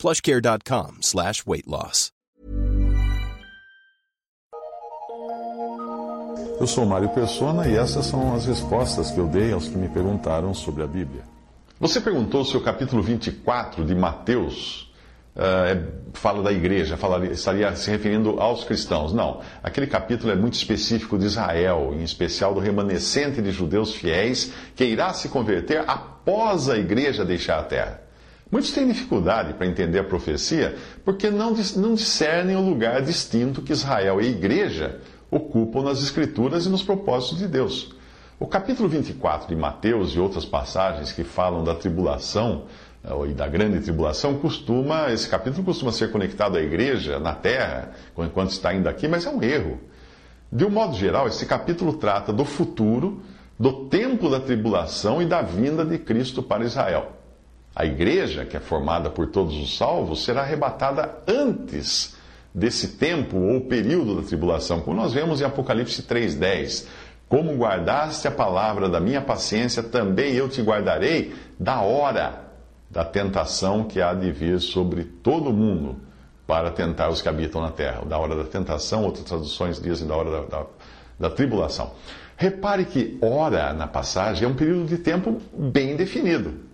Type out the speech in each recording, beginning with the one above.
plushcare.com slash weight loss. Eu sou Mário Persona e essas são as respostas que eu dei aos que me perguntaram sobre a Bíblia. Você perguntou se o capítulo 24 de Mateus uh, fala da igreja, falaria, estaria se referindo aos cristãos. Não, aquele capítulo é muito específico de Israel, em especial do remanescente de judeus fiéis que irá se converter após a igreja deixar a terra. Muitos têm dificuldade para entender a profecia porque não, não discernem o lugar distinto que Israel e a igreja ocupam nas Escrituras e nos propósitos de Deus. O capítulo 24 de Mateus e outras passagens que falam da tribulação eh, e da grande tribulação, costuma, esse capítulo costuma ser conectado à igreja na terra, enquanto está ainda aqui, mas é um erro. De um modo geral, esse capítulo trata do futuro, do tempo da tribulação e da vinda de Cristo para Israel. A igreja, que é formada por todos os salvos, será arrebatada antes desse tempo ou período da tribulação, como nós vemos em Apocalipse 3:10. Como guardaste a palavra da minha paciência, também eu te guardarei da hora da tentação que há de vir sobre todo o mundo para tentar os que habitam na terra. Da hora da tentação, outras traduções dizem da hora da, da, da tribulação. Repare que hora na passagem é um período de tempo bem definido.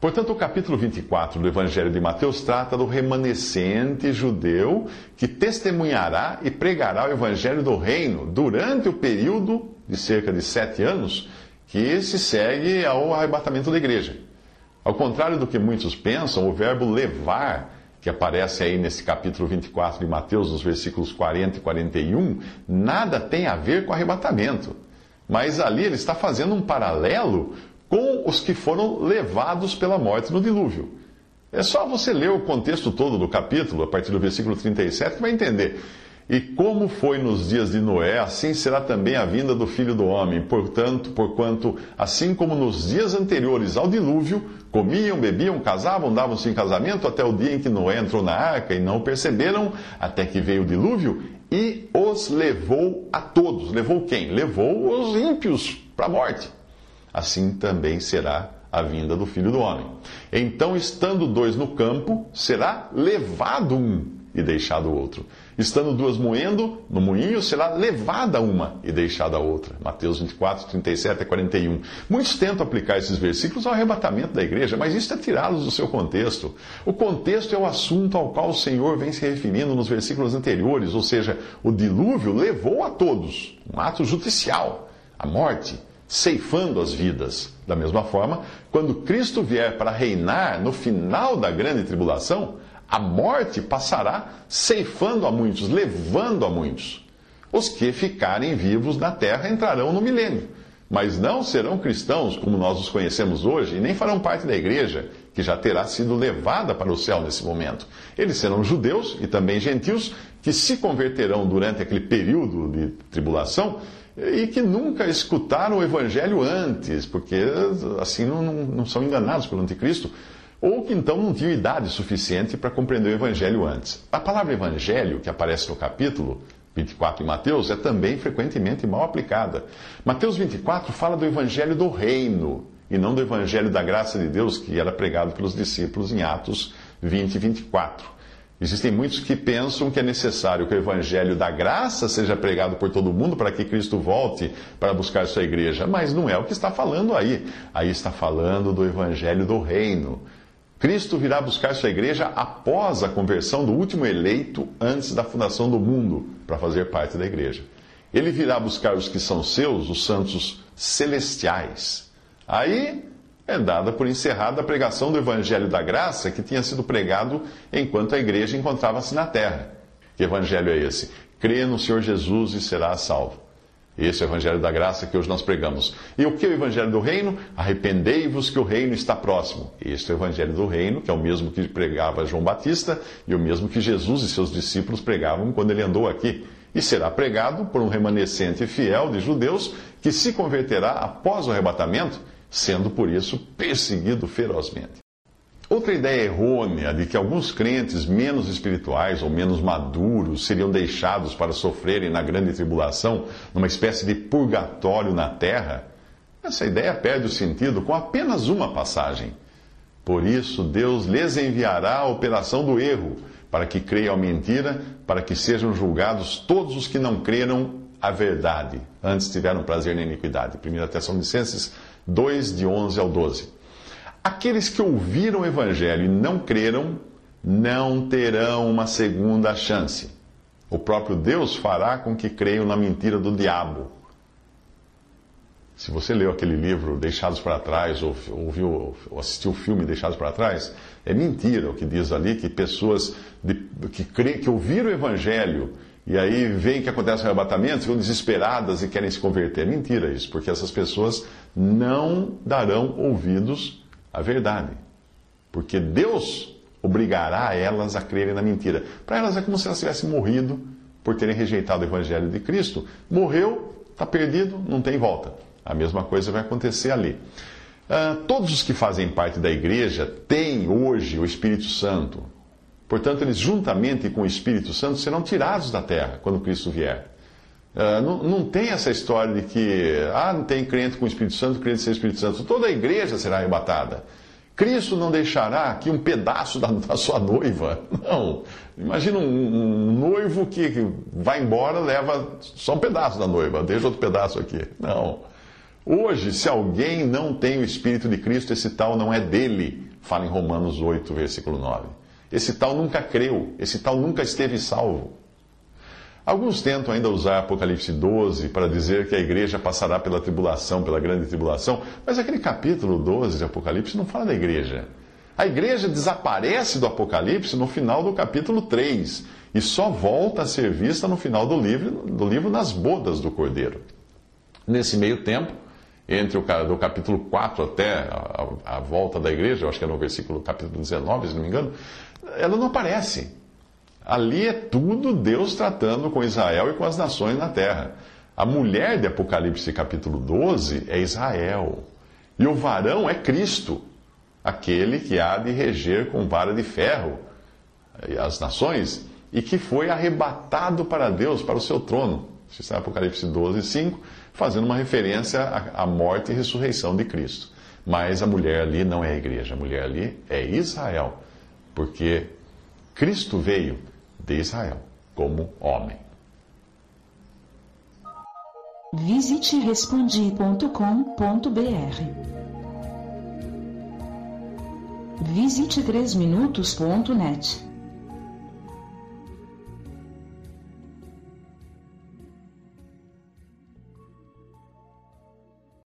Portanto, o capítulo 24 do Evangelho de Mateus trata do remanescente judeu que testemunhará e pregará o Evangelho do Reino durante o período de cerca de sete anos que se segue ao arrebatamento da igreja. Ao contrário do que muitos pensam, o verbo levar, que aparece aí nesse capítulo 24 de Mateus, nos versículos 40 e 41, nada tem a ver com arrebatamento. Mas ali ele está fazendo um paralelo com os que foram levados pela morte no dilúvio. É só você ler o contexto todo do capítulo, a partir do versículo 37, que vai entender. E como foi nos dias de Noé, assim será também a vinda do Filho do Homem. Portanto, porquanto, assim como nos dias anteriores ao dilúvio, comiam, bebiam, casavam, davam-se em casamento, até o dia em que Noé entrou na arca e não perceberam, até que veio o dilúvio e os levou a todos. Levou quem? Levou os ímpios para a morte assim também será a vinda do filho do homem. Então, estando dois no campo, será levado um e deixado o outro. Estando duas moendo no moinho, será levada uma e deixada a outra. Mateus 24, 37 a 41. Muitos tentam aplicar esses versículos ao arrebatamento da igreja, mas isso é tirá-los do seu contexto. O contexto é o assunto ao qual o Senhor vem se referindo nos versículos anteriores, ou seja, o dilúvio levou a todos, um ato judicial, a morte ceifando as vidas. Da mesma forma, quando Cristo vier para reinar no final da grande tribulação, a morte passará ceifando a muitos, levando a muitos. Os que ficarem vivos na terra entrarão no milênio, mas não serão cristãos como nós os conhecemos hoje e nem farão parte da igreja, que já terá sido levada para o céu nesse momento. Eles serão judeus e também gentios que se converterão durante aquele período de tribulação e que nunca escutaram o evangelho antes, porque assim não, não, são enganados pelo anticristo, ou que então não tinham idade suficiente para compreender o evangelho antes. A palavra evangelho, que aparece no capítulo 24 de Mateus, é também frequentemente mal aplicada. Mateus 24 fala do evangelho do reino, e não do evangelho da graça de Deus, que era pregado pelos discípulos em Atos 20 e 24. Existem muitos que pensam que é necessário que o evangelho da graça seja pregado por todo mundo para que Cristo volte para buscar sua igreja, mas não é o que está falando aí. Aí está falando do evangelho do reino. Cristo virá buscar sua igreja após a conversão do último eleito antes da fundação do mundo para fazer parte da igreja. Ele virá buscar os que são seus, os santos celestiais. Aí é dada por encerrada a pregação do Evangelho da Graça que tinha sido pregado enquanto a igreja encontrava-se na terra. Que evangelho é esse? Crê no Senhor Jesus e será salvo. Esse é o Evangelho da Graça que hoje nós pregamos. E o que é o Evangelho do Reino? Arrependei-vos que o reino está próximo. Este é o Evangelho do Reino, que é o mesmo que pregava João Batista e o mesmo que Jesus e seus discípulos pregavam quando ele andou aqui. E será pregado por um remanescente fiel de judeus que se converterá após o arrebatamento, sendo por isso perseguido ferozmente. Outra ideia errônea de que alguns crentes menos espirituais ou menos maduros seriam deixados para sofrerem na grande tribulação, numa espécie de purgatório na terra, essa ideia perde o sentido com apenas uma passagem. Por isso, Deus lhes enviará a operação do erro, para que creiam a mentira, para que sejam julgados todos os que não creram a verdade, antes tiveram prazer na iniquidade. 1 Tessalonicenses 2, de 11 ao 12. Aqueles que ouviram o Evangelho e não creram, não terão uma segunda chance. O próprio Deus fará com que creiam na mentira do diabo. Se você leu aquele livro Deixados para Trás, ou ouviu, ou assistiu o filme Deixados para Trás, é mentira o que diz ali que pessoas de, que, cre, que ouviram o Evangelho e aí veem que acontece um arrebatamento, ficam desesperadas e querem se converter. É mentira isso, porque essas pessoas não darão ouvidos a verdade. Porque Deus obrigará elas a crerem na mentira. Para elas é como se elas tivessem morrido por terem rejeitado o Evangelho de Cristo. Morreu, está perdido, não tem volta. A mesma coisa vai acontecer ali. Uh, todos os que fazem parte da igreja têm hoje o Espírito Santo. Portanto, eles, juntamente com o Espírito Santo, serão tirados da terra quando Cristo vier. Uh, não, não, tem essa história de que, ah, não tem crente com o Espírito Santo, crente sem Espírito Santo. Toda a igreja será arrebatada. Cristo não deixará aqui um pedaço da, da sua noiva. Não. Imagina um, um, noivo que vai embora, leva só um pedaço da noiva, deixa outro pedaço aqui. Não. Hoje, se alguém não tem o Espírito de Cristo, esse tal não é dele. Fala em Romanos 8, versículo 9. Esse tal nunca creu, esse tal nunca esteve salvo. Alguns tentam ainda usar Apocalipse 12 para dizer que a igreja passará pela tribulação, pela grande tribulação, mas aquele capítulo 12 de Apocalipse não fala da igreja. A igreja desaparece do Apocalipse no final do capítulo 3 e só volta a ser vista no final do livro, do livro nas bodas do Cordeiro. Nesse meio tempo, entre o do capítulo 4 até a, a, a volta da igreja, eu acho que é no versículo capítulo 19, se não me engano, ela não aparece. Ali é tudo Deus tratando com Israel e com as nações na terra. A mulher de Apocalipse capítulo 12 é Israel. E o varão é Cristo, aquele que há de reger com vara de ferro as nações e que foi arrebatado para Deus, para o seu trono. Isso está em Apocalipse 12, 5, fazendo uma referência à morte e ressurreição de Cristo. Mas a mulher ali não é a igreja, a mulher ali é Israel, porque Cristo veio de Israel como homem. Visite respondi.com.br. Visite 3minutos.net.